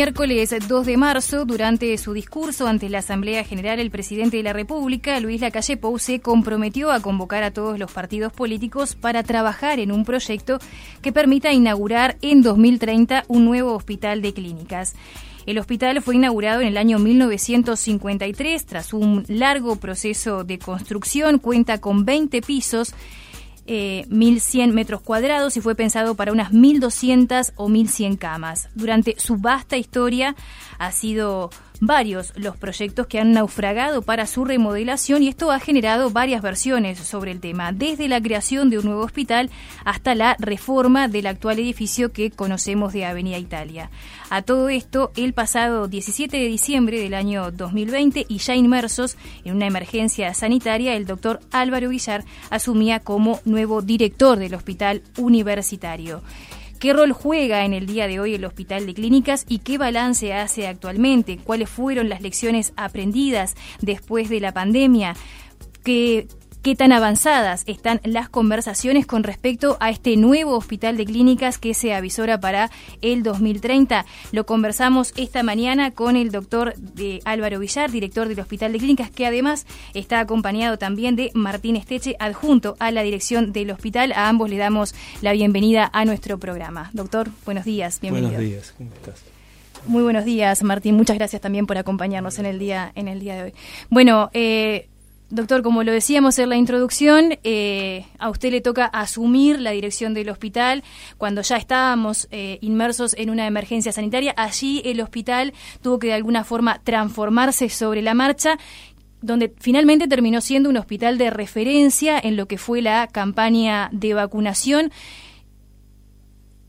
Miércoles 2 de marzo, durante su discurso ante la Asamblea General, el presidente de la República, Luis Lacalle Pou, se comprometió a convocar a todos los partidos políticos para trabajar en un proyecto que permita inaugurar en 2030 un nuevo hospital de clínicas. El hospital fue inaugurado en el año 1953 tras un largo proceso de construcción, cuenta con 20 pisos 1.100 eh, metros cuadrados y fue pensado para unas 1.200 o 1.100 camas. Durante su vasta historia ha sido varios los proyectos que han naufragado para su remodelación y esto ha generado varias versiones sobre el tema, desde la creación de un nuevo hospital hasta la reforma del actual edificio que conocemos de Avenida Italia. A todo esto, el pasado 17 de diciembre del año 2020 y ya inmersos en una emergencia sanitaria, el doctor Álvaro Villar asumía como nuevo director del hospital universitario. ¿Qué rol juega en el día de hoy el Hospital de Clínicas y qué balance hace actualmente? ¿Cuáles fueron las lecciones aprendidas después de la pandemia? ¿Qué, qué tan avanzadas están las conversaciones con respecto a este nuevo hospital de clínicas que se avisora para el 2030. Lo conversamos esta mañana con el doctor de Álvaro Villar, director del Hospital de Clínicas, que además está acompañado también de Martín Esteche, adjunto a la dirección del hospital. A ambos le damos la bienvenida a nuestro programa. Doctor, buenos días, bienvenido. Buenos días, ¿cómo estás? Muy buenos días, Martín. Muchas gracias también por acompañarnos en el día en el día de hoy. Bueno, eh, Doctor, como lo decíamos en la introducción, eh, a usted le toca asumir la dirección del hospital cuando ya estábamos eh, inmersos en una emergencia sanitaria. Allí el hospital tuvo que de alguna forma transformarse sobre la marcha donde finalmente terminó siendo un hospital de referencia en lo que fue la campaña de vacunación.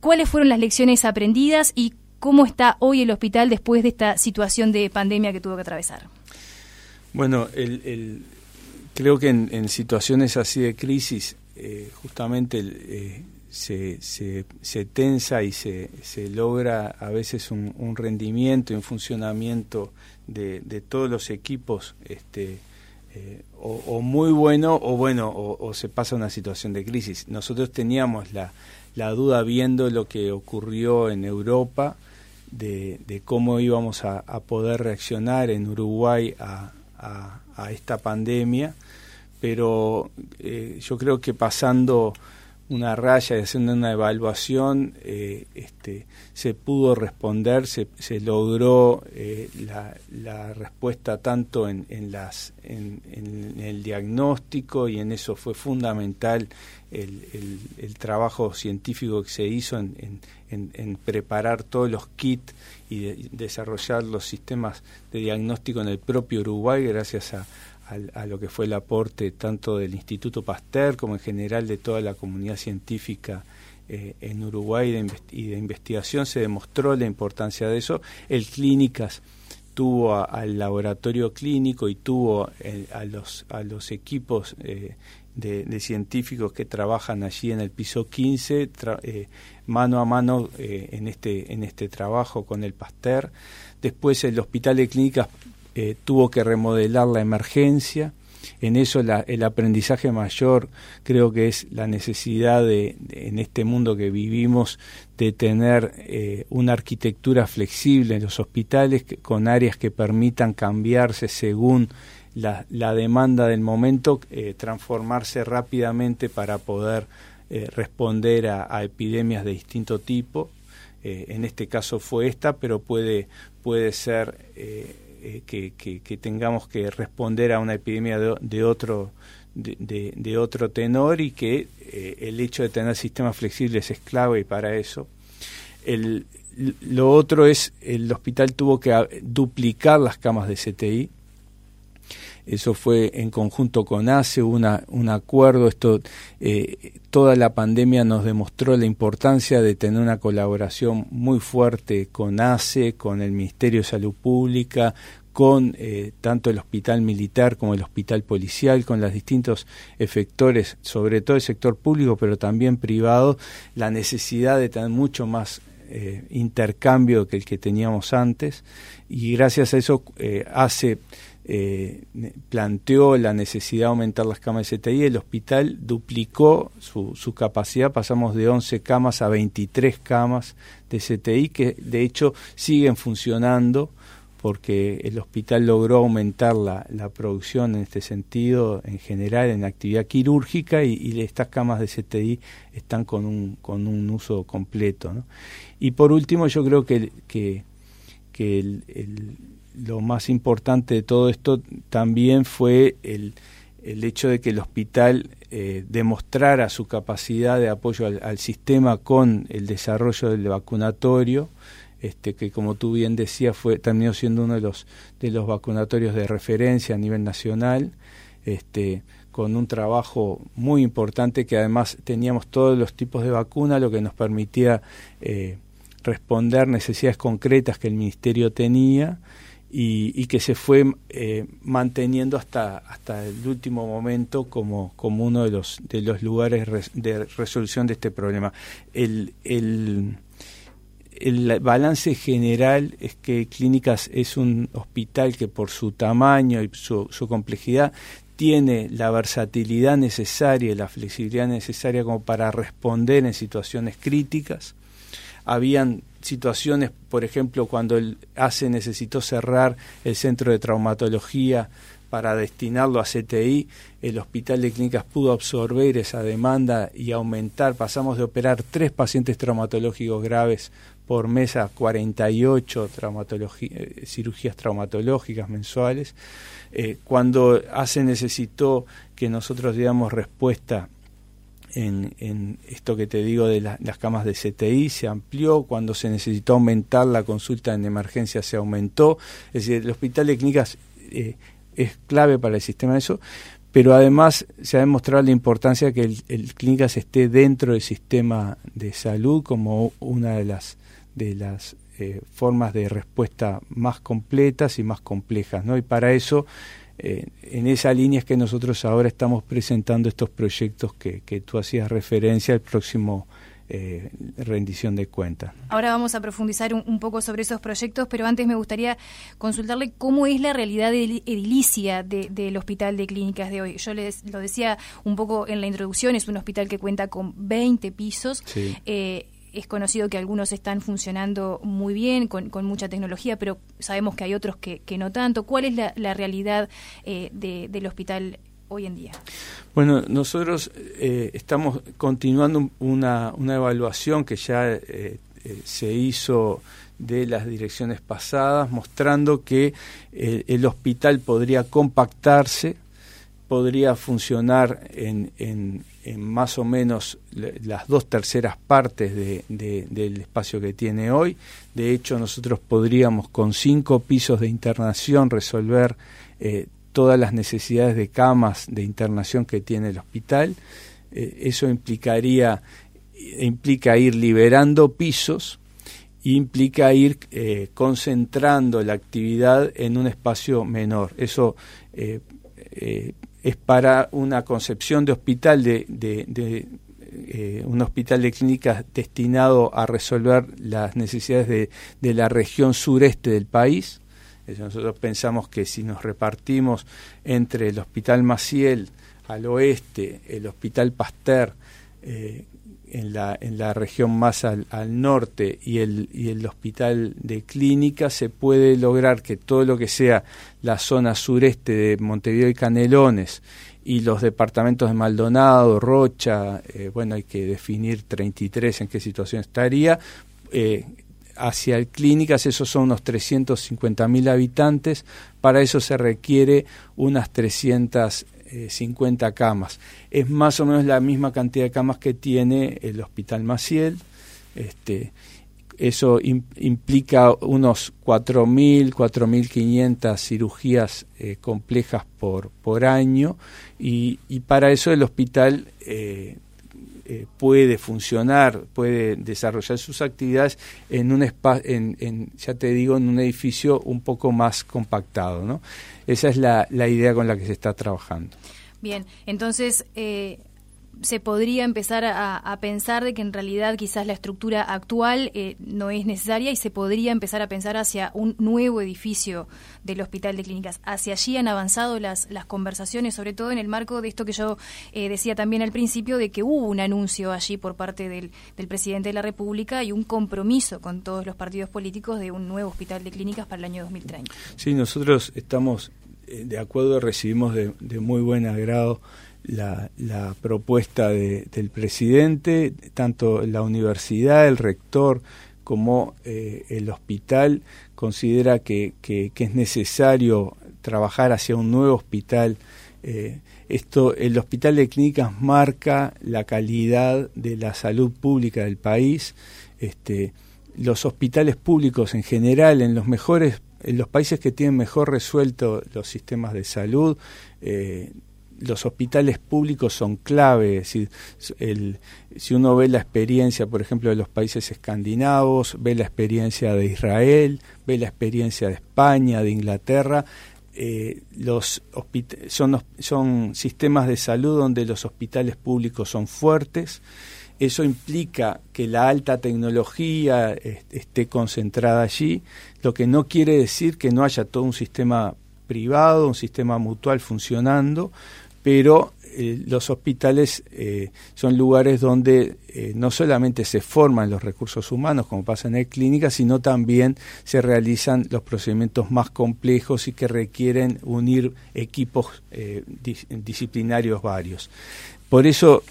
¿Cuáles fueron las lecciones aprendidas y cómo está hoy el hospital después de esta situación de pandemia que tuvo que atravesar? Bueno, el, creo que en, situaciones así de crisis, eh, justamente eh, se, se, tensa y se, se, logra a veces un, rendimiento y un funcionamiento de, todos los equipos este, eh, o, muy bueno o bueno o, se pasa una situación de crisis. Nosotros teníamos la, la duda viendo lo que ocurrió en Europa de, de cómo íbamos a, poder reaccionar en Uruguay a esta pandemia pero eh, yo creo que pasando una raya y haciendo una evaluación, eh, este, se pudo responder, se, se logró eh, la, la, respuesta tanto en, en las, en, en, el diagnóstico y en eso fue fundamental el, el, el trabajo científico que se hizo en, en preparar todos los kits y de, desarrollar los sistemas de diagnóstico en el propio Uruguay gracias a, lo que fue el aporte tanto del Instituto Pasteur como en general de toda la comunidad científica eh, en Uruguay y de, investigación, se demostró la importancia de eso. El Clínicas tuvo al laboratorio clínico y tuvo eh, a, los, a los equipos eh, de, científicos que trabajan allí en el piso 15, mano a mano en, este, en este trabajo con el Pasteur. Después el Hospital de Clínicas eh, tuvo que remodelar la emergencia. En eso el aprendizaje mayor creo que es la necesidad de, en este mundo que vivimos de tener eh, una arquitectura flexible en los hospitales con áreas que permitan cambiarse según la, demanda del momento, eh, transformarse rápidamente para poder responder a, epidemias de distinto tipo. en este caso fue esta, pero puede, puede ser eh, que, tengamos que responder a una epidemia de, otro de, otro tenor y que eh, el hecho de tener sistemas flexibles es clave para eso. El, lo otro es, el hospital tuvo que duplicar las camas de CTI, eso fue en conjunto con ACE, una, un acuerdo, esto, eh, toda la pandemia nos demostró la importancia de tener una colaboración muy fuerte con ACE, con el Ministerio de Salud Pública, con eh, tanto el hospital militar como el hospital policial, con los distintos efectores, sobre todo el sector público, pero también privado, la necesidad de tener mucho más eh, intercambio que el que teníamos antes. Y gracias a eso hace eh, planteó la necesidad de aumentar las camas de CTI, el hospital duplicó su, su, capacidad, pasamos de 11 camas a 23 camas de CTI, que de hecho siguen funcionando porque el hospital logró aumentar la, la producción en este sentido, en general, en actividad quirúrgica, y, estas camas de CTI están con un, con un uso completo. Y por último, yo creo que, que, que lo más importante de todo esto también fue el, el hecho de que el hospital eh, demostrara su capacidad de apoyo al, sistema con el desarrollo del vacunatorio, este, que como tú bien decías fue terminó siendo uno de los de los vacunatorios de referencia a nivel nacional, este, con un trabajo muy importante que además teníamos todos los tipos de vacuna, lo que nos permitía eh, responder necesidades concretas que el ministerio tenía y, que se fue eh, manteniendo hasta, hasta el último momento como, como uno de los, de los lugares de resolución de este problema. El, el, el balance general es que Clínicas es un hospital que por su tamaño y su, su complejidad tiene la versatilidad necesaria y la flexibilidad necesaria como para responder en situaciones críticas. Habían situaciones, por ejemplo, cuando el ACE necesitó cerrar el centro de traumatología para destinarlo a CTI, el Hospital de Clínicas pudo absorber esa demanda y aumentar. Pasamos de operar tres pacientes traumatológicos graves por mes a 48 eh, cirugías traumatológicas mensuales. Eh, cuando ACE necesitó que nosotros diéramos respuesta en, esto que te digo de las camas de CTI, se amplió, cuando se necesitó aumentar la consulta en emergencia se aumentó, es decir, el hospital de clínicas eh, es clave para el sistema de eso, pero además se ha demostrado la importancia que el, el clínicas esté dentro del sistema de salud como una de las de las eh, formas de respuesta más completas y más complejas, ¿no? Y para eso eh, en esa línea es que nosotros ahora estamos presentando estos proyectos que, que tú hacías referencia al próximo eh, rendición de cuentas. Ahora vamos a profundizar un, poco sobre esos proyectos, pero antes me gustaría consultarle cómo es la realidad edilicia del Hospital de Clínicas de hoy. Yo les lo decía un poco en la introducción, es un hospital que cuenta con 20 pisos. Eh, es conocido que algunos están funcionando muy bien, con, mucha tecnología, pero sabemos que hay otros que, no tanto. ¿Cuál es la, realidad eh, del hospital hoy en día? Bueno, nosotros eh, estamos continuando una, evaluación que ya eh, se hizo de las direcciones pasadas, mostrando que el hospital podría compactarse, podría funcionar en, en, más o menos las dos terceras partes de, del espacio que tiene hoy. De hecho, nosotros podríamos con cinco pisos de internación resolver eh, todas las necesidades de camas de internación que tiene el hospital. Eh, eso implicaría implica ir liberando pisos implica ir eh, concentrando la actividad en un espacio menor. Eso es para una concepción de hospital de, de, eh, un hospital de clínicas destinado a resolver las necesidades de, de la región sureste del país. nosotros pensamos que si nos repartimos entre el Hospital Maciel al oeste, el Hospital Pasteur eh, en la, en la región más al, norte y el, y el hospital de clínica se puede lograr que todo lo que sea la zona sureste de Montevideo y Canelones y los departamentos de Maldonado, Rocha, eh, bueno, hay que definir 33 en qué situación estaría, eh, hacia el clínicas, esos son unos 350 mil habitantes, para eso se requiere unas 300 50 eh, camas. Es más o menos la misma cantidad de camas que tiene el Hospital Maciel. Este, eso implica unos 4.000, 4.500 cirugías eh, complejas por, por año y, y, para eso el hospital eh, puede funcionar, puede desarrollar sus actividades en un en, en, ya te digo, en un edificio un poco más compactado, ¿no? Esa es la, la idea con la que se está trabajando. Bien, entonces, eh, se podría empezar a, pensar de que en realidad quizás la estructura actual eh, no es necesaria y se podría empezar a pensar hacia un nuevo edificio del Hospital de Clínicas. Hacia allí han avanzado las, las conversaciones, sobre todo en el marco de esto que yo eh, decía también al principio, de que hubo un anuncio allí por parte del, del presidente de la República y un compromiso con todos los partidos políticos de un nuevo Hospital de Clínicas para el año 2030. Sí, nosotros estamos eh, de acuerdo, recibimos de, de muy buen agrado la, la propuesta de, del presidente, tanto la universidad, el rector, como eh, el hospital considera que, es necesario trabajar hacia un nuevo hospital. Eh, esto, el hospital de clínicas marca la calidad de la salud pública del país. Este, los hospitales públicos en general, en los mejores, en los países que tienen mejor resuelto los sistemas de salud, eh, los hospitales públicos son clave. Si, si uno ve la experiencia, por ejemplo, de los países escandinavos, ve la experiencia de Israel, ve la experiencia de España, de Inglaterra, eh, los son, son sistemas de salud donde los hospitales públicos son fuertes. Eso implica que la alta tecnología esté concentrada allí, lo que no quiere decir que no haya todo un sistema privado, un sistema mutual funcionando, pero eh, los hospitales eh, son lugares donde eh, no solamente se forman los recursos humanos, como pasa en el clínica, sino también se realizan los procedimientos más complejos y que requieren unir equipos disciplinarios varios. Por eso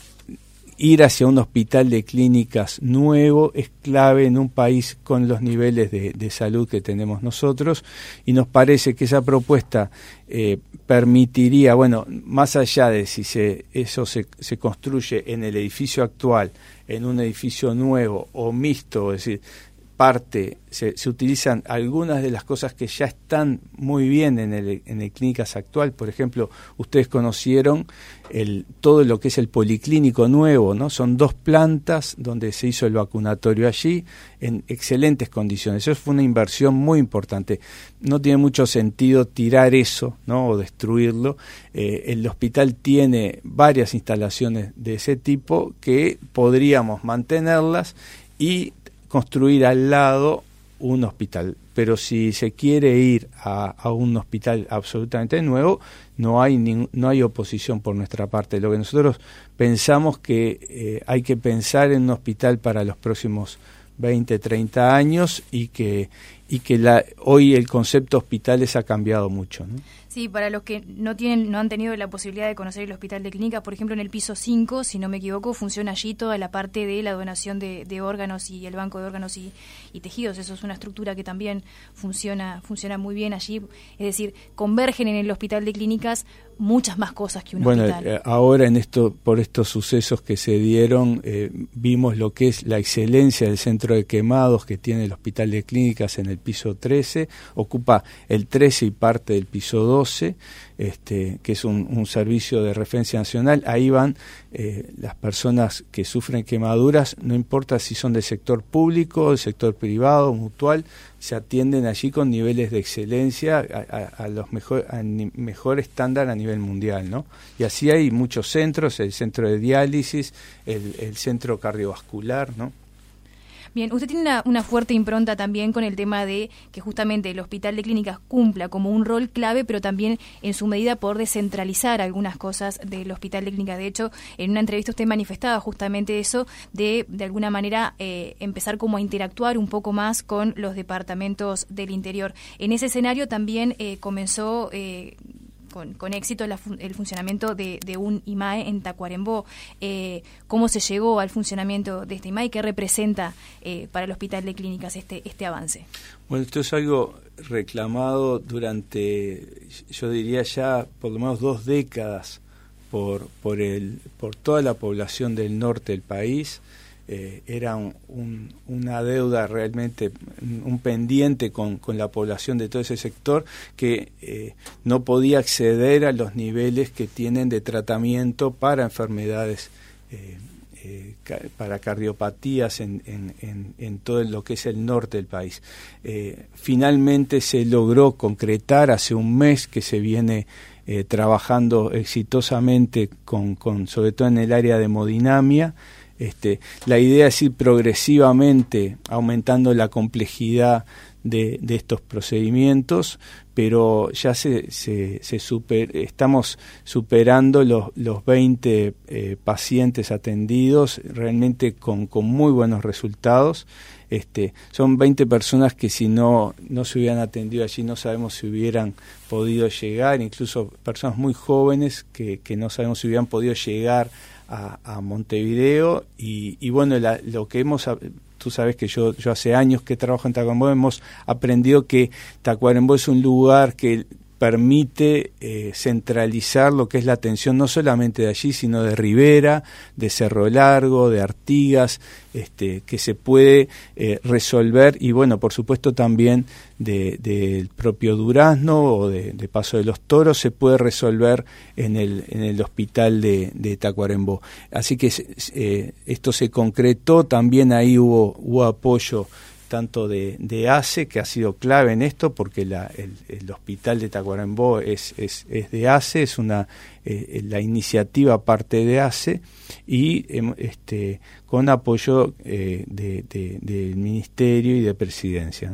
ir hacia un hospital de clínicas nuevo es clave en un país con los niveles de, salud que tenemos nosotros. Y nos parece que esa propuesta eh, permitiría, bueno, más allá de si se, eso se, se construye en el edificio actual, en un edificio nuevo o mixto, es decir, parte, se, utilizan algunas de las cosas que ya están muy bien en el, en clínicas actual. Por ejemplo, ustedes conocieron todo lo que es el policlínico nuevo, ¿no? Son dos plantas donde se hizo el vacunatorio allí en excelentes condiciones. Eso fue una inversión muy importante. No tiene mucho sentido tirar eso, ¿no? O destruirlo. Eh, el hospital tiene varias instalaciones de ese tipo que podríamos mantenerlas y construir al lado un hospital. Pero si se quiere ir a, un hospital absolutamente nuevo, no hay, no hay oposición por nuestra parte. Lo que nosotros pensamos que eh, hay que pensar en un hospital para los próximos 20, 30 años y que, y que la, hoy el concepto hospitales ha cambiado mucho. ¿no? Sí, para los que no tienen, no han tenido la posibilidad de conocer el hospital de clínica, por ejemplo, en el piso 5, si no me equivoco, funciona allí toda la parte de la donación de, órganos y el banco de órganos y, tejidos. Eso es una estructura que también funciona, funciona muy bien allí. Es decir, convergen en el hospital de clínicas muchas más cosas que un bueno, hospital. Eh, ahora en esto, por estos sucesos que se dieron, eh, vimos lo que es la excelencia del centro de quemados que tiene el hospital de clínicas en el piso 13, ocupa el 13 y parte del piso 2 este, que es un, servicio de referencia nacional. Ahí van eh, las personas que sufren quemaduras, no importa si son del sector público, del sector privado, mutual, se atienden allí con niveles de excelencia a, los mejor, mejor estándar a nivel mundial. ¿no? Y así hay muchos centros, el centro de diálisis, el centro cardiovascular, ¿no? Bien, usted tiene una, fuerte impronta también con el tema de que justamente el Hospital de Clínicas cumpla como un rol clave, pero también en su medida por descentralizar algunas cosas del Hospital de Clínicas. De hecho, en una entrevista usted manifestaba justamente eso de, de alguna manera, eh, empezar como a interactuar un poco más con los departamentos del interior. En ese escenario también eh, comenzó... Eh, con, éxito el funcionamiento de, un IMAE en Tacuarembó. Eh, ¿Cómo se llegó al funcionamiento de este IMAE? ¿Qué representa eh, para el Hospital de Clínicas este, este avance? Bueno, esto es algo reclamado durante, yo diría ya por lo menos dos décadas por, por, el, por toda la población del norte del país. Eh, era una deuda realmente, un pendiente con, la población de todo ese sector que eh, no podía acceder a los niveles que tienen de tratamiento para enfermedades eh, para cardiopatías en, en, todo lo que es el norte del país. Finalmente se logró concretar hace un mes que se viene trabajando exitosamente con, con, sobre todo en el área de hemodinamia. Este, la idea es ir progresivamente aumentando la complejidad de, estos procedimientos, pero ya se, estamos superando los, los 20 eh, pacientes atendidos realmente con, con, muy buenos resultados. Este, son 20 personas que si no, no se hubieran atendido allí no sabemos si hubieran podido llegar, incluso personas muy jóvenes que, que no sabemos si hubieran podido llegar a, a Montevideo y, bueno, lo que hemos tú sabes que yo, yo hace años que trabajo en Tacuarembó, hemos aprendido que Tacuarembó es un lugar que permite eh, centralizar lo que es la atención no solamente de allí, sino de Rivera, de Cerro Largo, de Artigas, este, que se puede eh, resolver y bueno, por supuesto también del propio Durazno o de, Paso de los Toros se puede resolver en el, en el hospital de, de Tacuarembó. Así que eh, esto se concretó, también ahí hubo, hubo apoyo tanto de, de, ACE, que ha sido clave en esto, porque la, el, hospital de Tacuarembó es, es, de ACE, es una eh, la iniciativa parte de ACE, y em, este, con apoyo eh, de, del Ministerio y de Presidencia.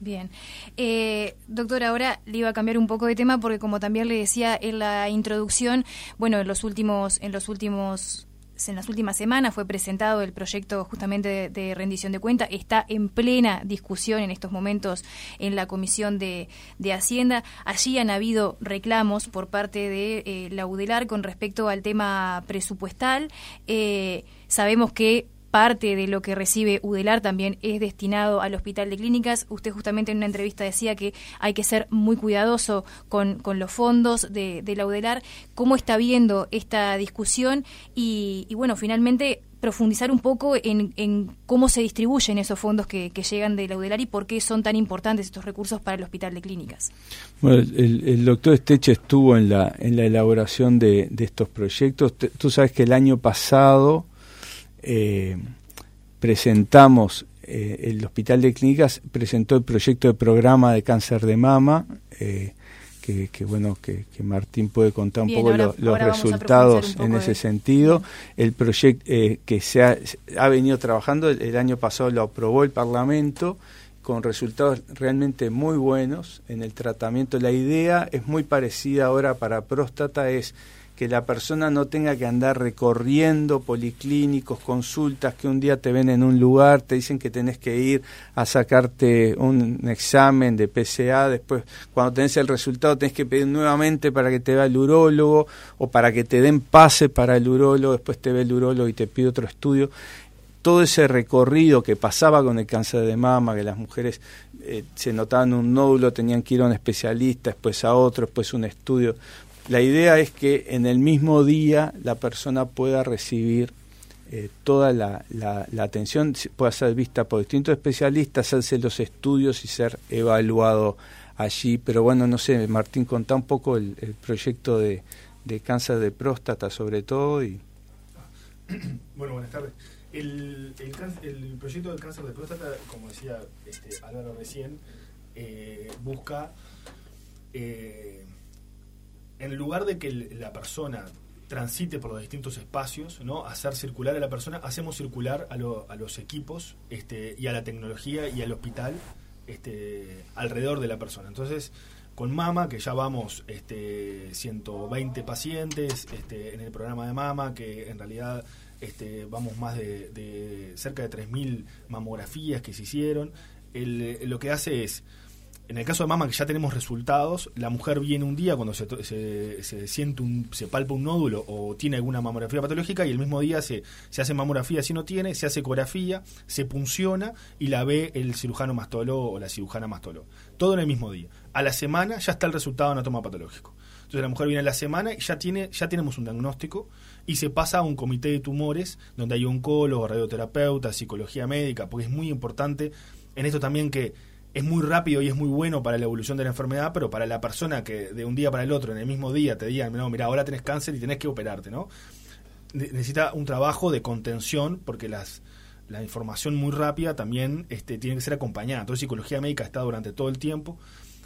Bien. Eh, doctor, ahora le iba a cambiar un poco de tema porque como también le decía en la introducción, bueno, en los últimos, en los últimos en las últimas semanas fue presentado el proyecto justamente de, rendición de cuenta, está en plena discusión en estos momentos en la Comisión de, Hacienda. Allí han habido reclamos por parte de eh, la UDELAR con respecto al tema presupuestal. Eh, sabemos que parte de lo que recibe UDELAR también es destinado al hospital de clínicas. Usted justamente en una entrevista decía que hay que ser muy cuidadoso con, los fondos de, la UDELAR. ¿Cómo está viendo esta discusión? Y, bueno, finalmente profundizar un poco en, cómo se distribuyen esos fondos que, llegan de la UDELAR y por qué son tan importantes estos recursos para el hospital de clínicas. Bueno, el, doctor Esteche estuvo en la, en la elaboración de, de estos proyectos. Tú sabes que el año pasado eh, presentamos, eh, el Hospital de Clínicas presentó el proyecto de programa de cáncer de mama, eh, que, bueno, que, Martín puede contar un poco los resultados en ese sentido. El proyecto que se ha, venido trabajando, el, año pasado lo aprobó el Parlamento con resultados realmente muy buenos en el tratamiento. La idea es muy parecida ahora para próstata, es que la persona no tenga que andar recorriendo policlínicos, consultas, que un día te ven en un lugar, te dicen que tenés que ir a sacarte un examen de PCA, después cuando tenés el resultado tenés que pedir nuevamente para que te vea el urólogo o para que te den pase para el urólogo, después te ve el urólogo y te pide otro estudio. Todo ese recorrido que pasaba con el cáncer de mama, que las mujeres eh, se notaban un nódulo, tenían que ir a un especialista, después a otro, después un estudio. La idea es que en el mismo día la persona pueda recibir eh, toda la, la, atención, pueda ser vista por distintos especialistas, hacerse los estudios y ser evaluado allí. Pero bueno, no sé, Martín, contá un poco el, proyecto de, cáncer de próstata sobre todo. y Bueno, buenas tardes. El, proyecto del cáncer de próstata, como decía este, Álvaro recién, eh, busca... Eh, en lugar de que la persona transite por los distintos espacios, ¿no? hacer circular a la persona, hacemos circular a, los equipos este, y a la tecnología y al hospital este, alrededor de la persona. Entonces, con Mama, que ya vamos este, 120 pacientes este, en el programa de Mama, que en realidad este, vamos más de, cerca de 3.000 mamografías que se hicieron, lo que hace es en el caso de mama que ya tenemos resultados, la mujer viene un día cuando se, se, siente un, se palpa un nódulo o tiene alguna mamografía patológica y el mismo día se, se hace mamografía si no tiene, se hace ecografía, se punciona y la ve el cirujano mastólogo o la cirujana mastólogo. Todo en el mismo día. A la semana ya está el resultado anatomopatológico. Entonces la mujer viene a la semana y ya tiene, ya tenemos un diagnóstico y se pasa a un comité de tumores donde hay oncólogo, radioterapeuta, psicología médica, porque es muy importante en esto también que es muy rápido y es muy bueno para la evolución de la enfermedad, pero para la persona que de un día para el otro, en el mismo día, te digan, no, mira, ahora tenés cáncer y tenés que operarte, ¿no? necesita un trabajo de contención porque las la información muy rápida también este, tiene que ser acompañada. Entonces, psicología médica está durante todo el tiempo.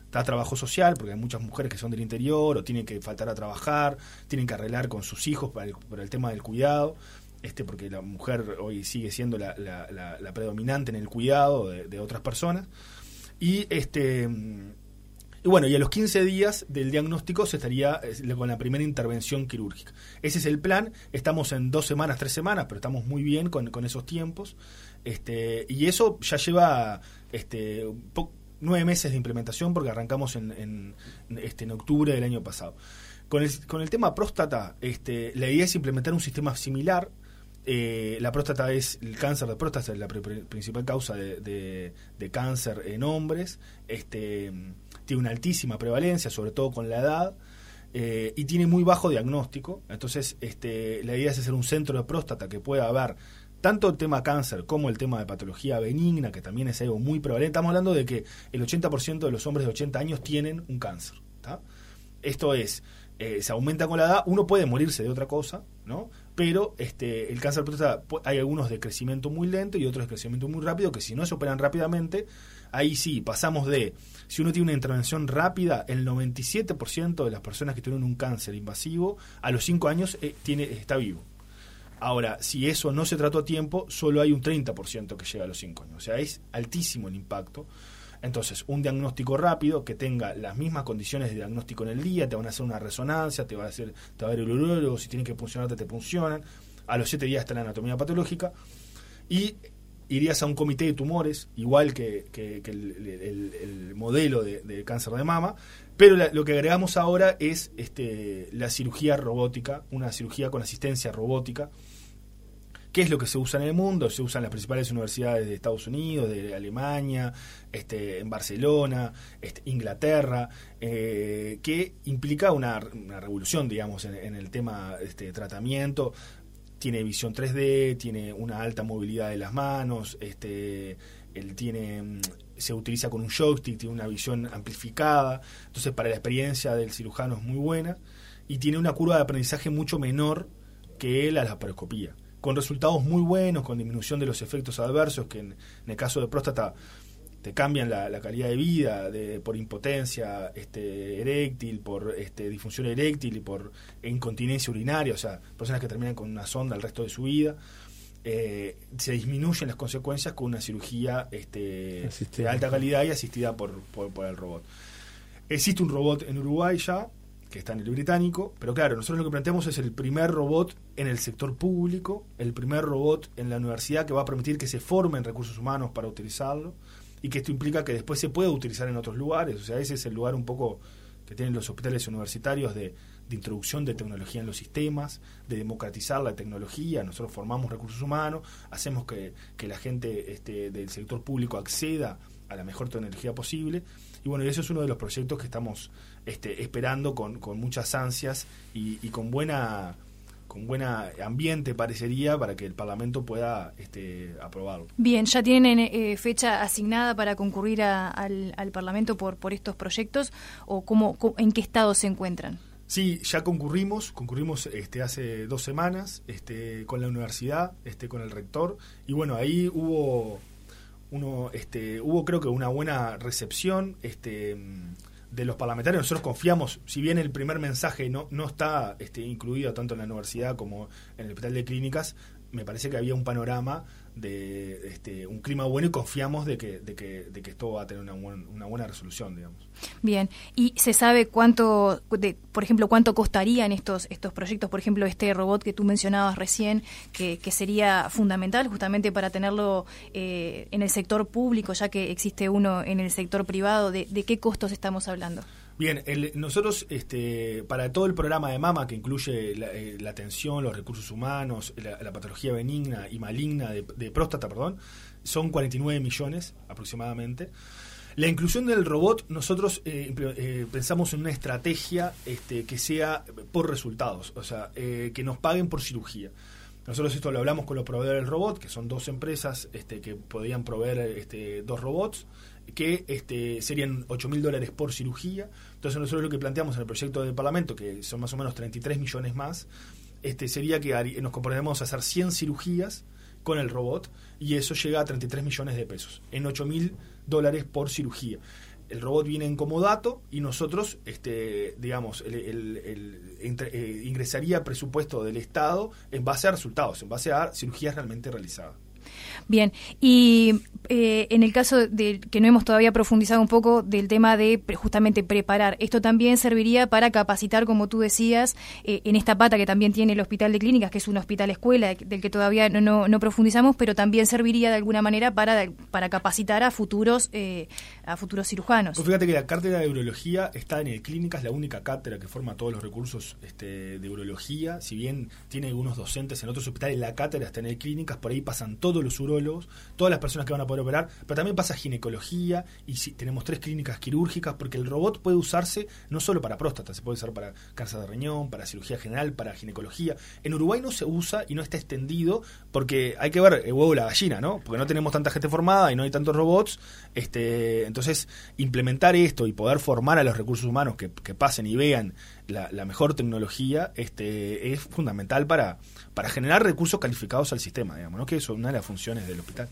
Está trabajo social, porque hay muchas mujeres que son del interior o tienen que faltar a trabajar, tienen que arreglar con sus hijos para el, el tema del cuidado, este porque la mujer hoy sigue siendo la, la, predominante en el cuidado de, de otras personas. Y este y bueno, y a los 15 días del diagnóstico se estaría con la primera intervención quirúrgica. Ese es el plan. Estamos en dos semanas, tres semanas, pero estamos muy bien con, esos tiempos. Este, y eso ya lleva este, nueve meses de implementación porque arrancamos en, en, este, en octubre del año pasado. Con el, con el tema próstata, este, la idea es implementar un sistema similar eh, la próstata es el cáncer de próstata es la principal causa de, cáncer en hombres este tiene una altísima prevalencia, sobre todo con la edad, eh, y tiene muy bajo diagnóstico. Entonces, este, la idea es hacer un centro de próstata que pueda haber tanto el tema cáncer como el tema de patología benigna, que también es algo muy prevalente. Estamos hablando de que el 80% de los hombres de 80 años tienen un cáncer. Esto es, eh, se aumenta con la edad, uno puede morirse de otra cosa, ¿no? Pero este, el cáncer de hay algunos de crecimiento muy lento y otros de crecimiento muy rápido, que si no se operan rápidamente, ahí sí, pasamos de, si uno tiene una intervención rápida, el 97% de las personas que tienen un cáncer invasivo, a los 5 años eh, tiene, está vivo. Ahora, si eso no se trató a tiempo, solo hay un 30% que llega a los 5 años. O sea, es altísimo el impacto. Entonces, un diagnóstico rápido que tenga las mismas condiciones de diagnóstico en el día, te van a hacer una resonancia, te va a hacer, te va a ver el urólogo, si tienen que funcionarte, te funcionan. A los 7 días está la anatomía patológica. Y irías a un comité de tumores, igual que, el, modelo de, cáncer de mama, pero lo que agregamos ahora es este, la cirugía robótica, una cirugía con asistencia robótica. ¿Qué es lo que se usa en el mundo? Se usa en las principales universidades de Estados Unidos, de Alemania, este, en Barcelona, este, Inglaterra, eh, que implica una, revolución, digamos, en, el tema este, tratamiento. Tiene visión 3D, tiene una alta movilidad de las manos, este, él tiene, mm, se utiliza con un joystick, tiene una visión amplificada, entonces para la experiencia del cirujano es muy buena y tiene una curva de aprendizaje mucho menor que la laparoscopía, con resultados muy buenos, con disminución de los efectos adversos, que en, en el caso de próstata te cambian la, calidad de vida de, por impotencia este, eréctil, por este, disfunción eréctil y por incontinencia urinaria, o sea, personas que terminan con una sonda el resto de su vida. Eh, se disminuyen las consecuencias con una cirugía este, de alta calidad y asistida por, por, el robot. Existe un robot en Uruguay ya, que está en el británico, pero claro, nosotros lo que planteamos es el primer robot en el sector público, el primer robot en la universidad que va a permitir que se formen recursos humanos para utilizarlo y que esto implica que después se pueda utilizar en otros lugares. O sea, ese es el lugar un poco que tienen los hospitales universitarios de, introducción de tecnología en los sistemas, de democratizar la tecnología. Nosotros formamos recursos humanos, hacemos que, la gente este, del sector público acceda a la mejor tecnología posible. Y bueno, eso es uno de los proyectos que estamos este, esperando con, con muchas ansias y, y con buena con buen ambiente parecería para que el Parlamento pueda este, aprobarlo. Bien, ¿ya tienen eh, fecha asignada para concurrir al, Parlamento por, por estos proyectos o cómo, en qué estado se encuentran? Sí, ya concurrimos, concurrimos este, hace dos semanas este, con la universidad, este, con el rector, y bueno, ahí hubo, uno, este, hubo creo que una buena recepción. Este, de los parlamentarios, nosotros confiamos, si bien el primer mensaje no, no está este, incluido tanto en la universidad como en el hospital de clínicas, me parece que había un panorama de este, un clima bueno y confiamos de que, de que, de que esto va a tener una, una buena resolución, digamos. Bien, ¿y se sabe cuánto, por ejemplo, cuánto costarían estos, estos proyectos? Por ejemplo, este robot que tú mencionabas recién, que, que sería fundamental justamente para tenerlo eh, en el sector público, ya que existe uno en el sector privado, ¿de, de qué costos estamos hablando? Bien, nosotros este, para todo el programa de mama que incluye la, eh, atención, los recursos humanos, la, patología benigna y maligna de, próstata, perdón, son 49 millones aproximadamente. La inclusión del robot, nosotros eh, eh, pensamos en una estrategia este, que sea por resultados, o sea, que nos paguen por cirugía. Nosotros esto lo hablamos con los proveedores del robot, que son dos empresas este, que podían proveer este, dos robots que este, serían 8 mil dólares por cirugía. Entonces nosotros lo que planteamos en el proyecto del Parlamento, que son más o menos 33 millones más, este, sería que nos comprometemos a hacer 100 cirugías con el robot y eso llega a 33 millones de pesos, en 8 mil dólares por cirugía. El robot viene en comodato y nosotros, este, digamos, eh, ingresaría presupuesto del Estado en base a resultados, en base a cirugías realmente realizadas. Bien, y eh, en el caso de que no hemos todavía profundizado un poco del tema de justamente preparar, esto también serviría para capacitar, como tú decías, eh, en esta pata que también tiene el Hospital de Clínicas, que es un hospital escuela del que todavía no, no, profundizamos, pero también serviría de alguna manera para, para capacitar a futuros, eh, a futuros cirujanos. Pues fíjate que la cátedra de urología está en el Clínicas, la única cátedra que forma todos los recursos este, de urología, si bien tiene algunos docentes en otros hospitales, la cátedra está en el Clínicas, por ahí pasan todos los urologos todas las personas que van a poder operar, pero también pasa ginecología y si, tenemos tres clínicas quirúrgicas porque el robot puede usarse no solo para próstata, se puede usar para cáncer de riñón, para cirugía general, para ginecología. En Uruguay no se usa y no está extendido porque hay que ver el huevo y la gallina, ¿no? Porque no tenemos tanta gente formada y no hay tantos robots. Este, entonces, implementar esto y poder formar a los recursos humanos que, pasen y vean la, la, mejor tecnología este, es fundamental para, para generar recursos calificados al sistema, digamos, ¿no? que es una de las funciones del hospital.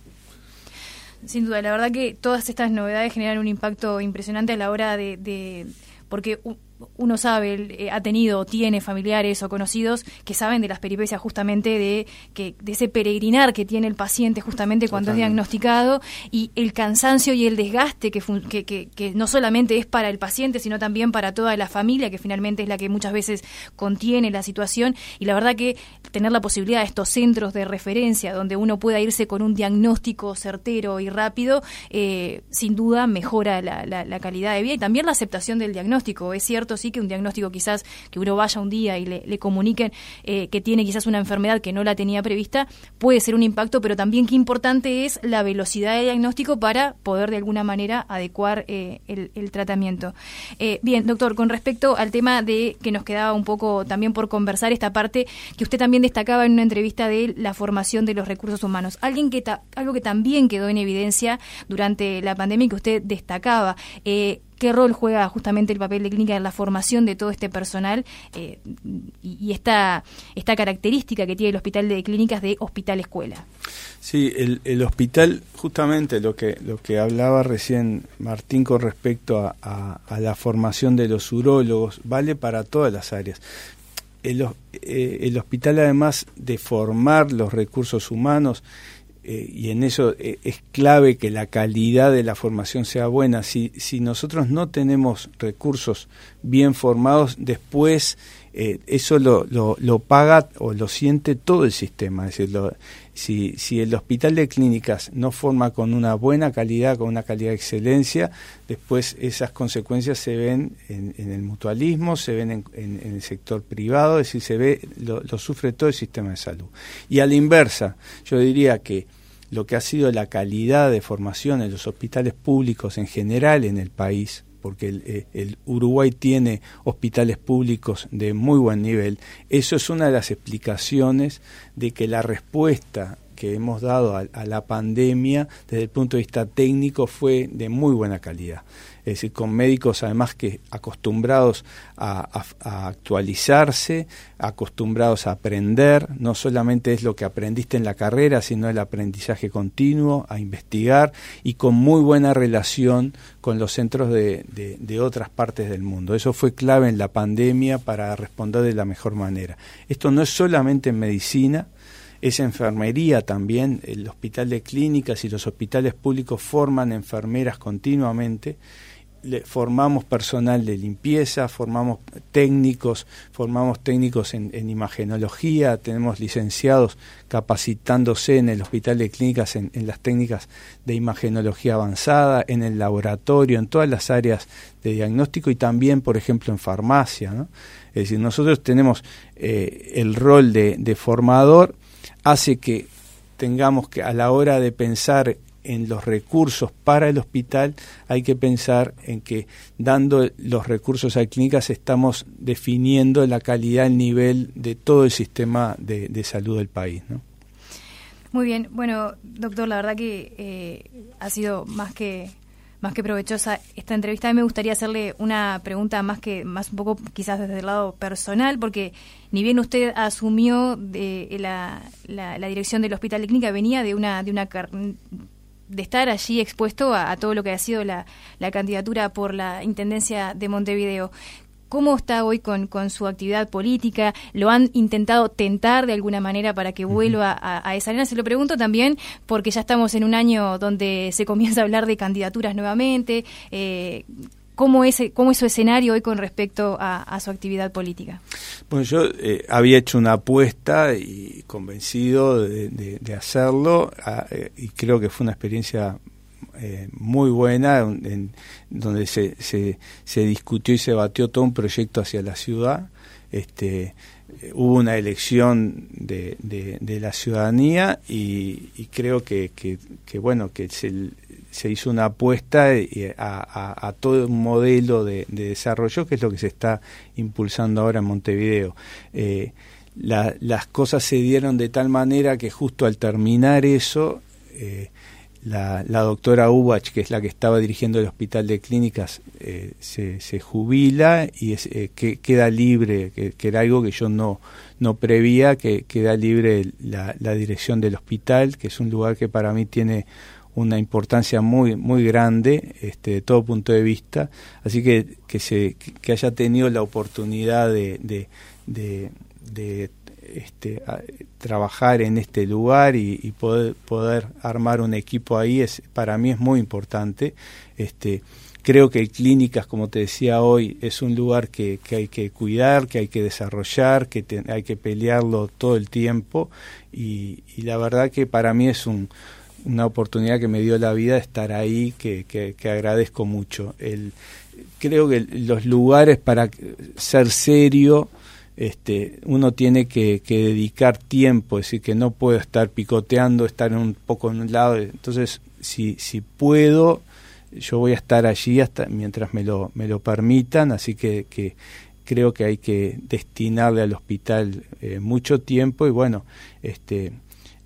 Sin duda, la verdad que todas estas novedades generan un impacto impresionante a la hora de, de porque uno sabe, eh, ha tenido o tiene familiares o conocidos que saben de las peripecias justamente de, que, de ese peregrinar que tiene el paciente justamente cuando es diagnosticado y el cansancio y el desgaste que, que, que, no solamente es para el paciente, sino también para toda la familia, que finalmente es la que muchas veces contiene la situación. Y la verdad que tener la posibilidad de estos centros de referencia donde uno pueda irse con un diagnóstico certero y rápido, eh, sin duda mejora la, la calidad de vida y también la aceptación del diagnóstico. Es cierto sí que un diagnóstico quizás que uno vaya un día y le, comuniquen eh, que tiene quizás una enfermedad que no la tenía prevista, puede ser un impacto, pero también qué importante es la velocidad de diagnóstico para poder de alguna manera adecuar eh, el, tratamiento. Eh, bien, doctor, con respecto al tema de que nos quedaba un poco también por conversar esta parte que usted también destacaba en una entrevista de la formación de los recursos humanos. Alguien que algo que también quedó en evidencia durante la pandemia y que usted destacaba. Qué rol juega justamente el papel de clínica en la formación de todo este personal eh, y, esta, esta característica que tiene el hospital de clínicas de hospital escuela. Sí, el, hospital, justamente lo que, lo que hablaba recién Martín con respecto a, la formación de los urólogos, vale para todas las áreas. El, eh, el hospital, además de formar los recursos humanos, eh, y en eso eh, es clave que la calidad de la formación sea buena. Si, si nosotros no tenemos recursos bien formados, después eh, eso lo, lo, paga o lo siente todo el sistema. Es decir, si, si el hospital de clínicas no forma con una buena calidad, con una calidad de excelencia, después esas consecuencias se ven en, el mutualismo, se ven en, en, el sector privado, es decir, se ve, lo, lo sufre todo el sistema de salud. Y a la inversa, yo diría que lo que ha sido la calidad de formación en los hospitales públicos en general en el país, porque eh, el, Uruguay tiene hospitales públicos de muy buen nivel, eso es una de las explicaciones de que la respuesta que hemos dado a, la pandemia desde el punto de vista técnico fue de muy buena calidad. Es decir, con médicos además que acostumbrados a, actualizarse, acostumbrados a aprender, no solamente es lo que aprendiste en la carrera, sino el aprendizaje continuo, a investigar y con muy buena relación con los centros de, de otras partes del mundo. Eso fue clave en la pandemia para responder de la mejor manera. Esto no es solamente en medicina, es enfermería también, el hospital de clínicas y los hospitales públicos forman enfermeras continuamente, formamos personal de limpieza, formamos técnicos, formamos técnicos en, imagenología, tenemos licenciados capacitándose en el hospital de clínicas en, las técnicas de imagenología avanzada, en el laboratorio, en todas las áreas de diagnóstico y también, por ejemplo, en farmacia. Es decir, nosotros tenemos eh, el rol de formador hace que tengamos que a la hora de pensar en los recursos para el hospital, hay que pensar en que dando los recursos a clínicas estamos definiendo la calidad, el nivel de todo el sistema de, salud del país. ¿no? Muy bien, bueno, doctor, la verdad que eh, ha sido más que más que provechosa esta entrevista. me gustaría hacerle una pregunta más que más un poco quizás desde el lado personal, porque ni bien usted asumió de la, la, dirección del Hospital de Clínica, venía de una de una de estar allí expuesto a, a todo lo que ha sido la, la candidatura por la Intendencia de Montevideo. ¿Cómo está hoy con, con, su actividad política? ¿Lo han intentado tentar de alguna manera para que vuelva a, esa arena? Se lo pregunto también porque ya estamos en un año donde se comienza a hablar de candidaturas nuevamente. Eh, ¿Cómo es, ¿Cómo es su escenario hoy con respecto a, su actividad política? Bueno, yo eh, había hecho una apuesta y convencido de, hacerlo eh, y creo que fue una experiencia eh, muy buena, en, donde se, se, discutió y se batió todo un proyecto hacia la ciudad. Este, hubo una elección de, de, la ciudadanía y, creo que, que, bueno que se, se, hizo una apuesta eh, a, todo un modelo de, desarrollo que es lo que se está impulsando ahora en Montevideo. Eh, las cosas se dieron de tal manera que justo al terminar eso eh, la, doctora Ubach, que es la que estaba dirigiendo el hospital de clínicas, se, se, jubila y es, que, queda libre, que, era algo que yo no, no prevía, que queda libre la, la, dirección del hospital, que es un lugar que para mí tiene una importancia muy muy grande este, de todo punto de vista, así que que, se, que haya tenido la oportunidad de, de, de este, trabajar en este lugar y, poder, poder armar un equipo ahí es para mí es muy importante. Este, creo que clínicas, como te decía hoy, es un lugar que, que hay que cuidar, que hay que desarrollar, que hay que pelearlo todo el tiempo y, la verdad que para mí es un, una oportunidad que me dio la vida estar ahí, que, que, que agradezco mucho. El, creo que los lugares para ser serio, este, uno tiene que, dedicar tiempo, es decir, que no puedo estar picoteando, estar un poco en un lado. Entonces, si, si puedo, yo voy a estar allí hasta mientras me lo, me lo permitan, así que, que creo que hay que destinarle al hospital eh, mucho tiempo y bueno, este,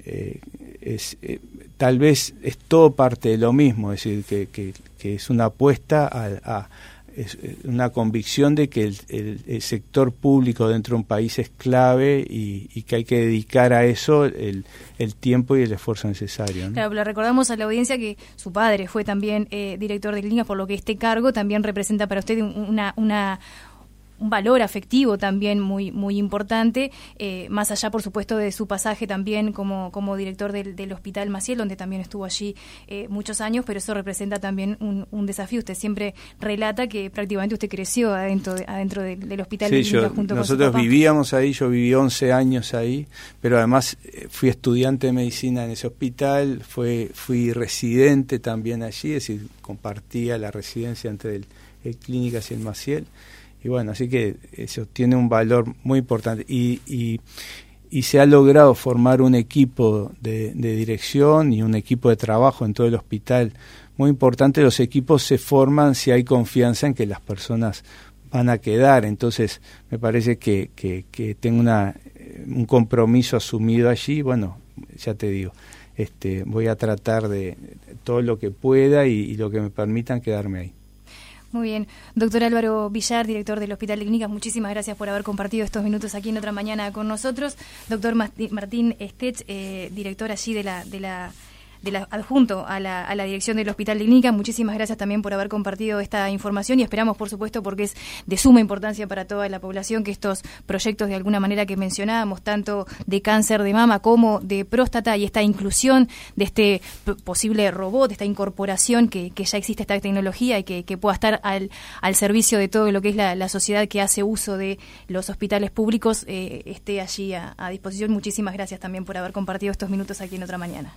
eh, es, eh, tal vez es todo parte de lo mismo, es decir, que, que, que es una apuesta a es una convicción de que el, sector público dentro de un país es clave y, que hay que dedicar a eso el, tiempo y el esfuerzo necesario. Claro, le recordamos a la audiencia que su padre fue también eh, director de clínicas, por lo que este cargo también representa para usted una, una un valor afectivo también muy muy importante, eh, más allá, por supuesto, de su pasaje también como, como director del, del Hospital Maciel, donde también estuvo allí eh, muchos años, pero eso representa también un, un, desafío. Usted siempre relata que prácticamente usted creció adentro, adentro del Hospital sí, yo, Nosotros vivíamos ahí, yo viví 11 años ahí, pero además eh, fui estudiante de medicina en ese hospital, fue, fui residente también allí, es decir, compartía la residencia entre el, el Clínicas y el Maciel y bueno, así que eso tiene un valor muy importante. Y, y, se ha logrado formar un equipo de, dirección y un equipo de trabajo en todo el hospital muy importante. Los equipos se forman si hay confianza en que las personas van a quedar. Entonces, me parece que, que, tengo una, un compromiso asumido allí. Bueno, ya te digo, este, voy a tratar de todo lo que pueda y lo que me permitan quedarme ahí. Muy bien. Doctor Álvaro Villar, director del Hospital de Clínicas, muchísimas gracias por haber compartido estos minutos aquí en otra mañana con nosotros. Doctor Martín Estech, eh, director allí de la, de la adjunto a la, dirección del Hospital de Clínica. Muchísimas gracias también por haber compartido esta información y esperamos, por supuesto, porque es de suma importancia para toda la población que estos proyectos de alguna manera que mencionábamos, tanto de cáncer de mama como de próstata y esta inclusión de este posible robot, esta incorporación que, ya existe esta tecnología y que, pueda estar al, servicio de todo lo que es la, sociedad que hace uso de los hospitales públicos, eh, esté allí a, a disposición. Muchísimas gracias también por haber compartido estos minutos aquí en otra mañana.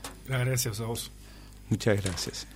Muchas gracias.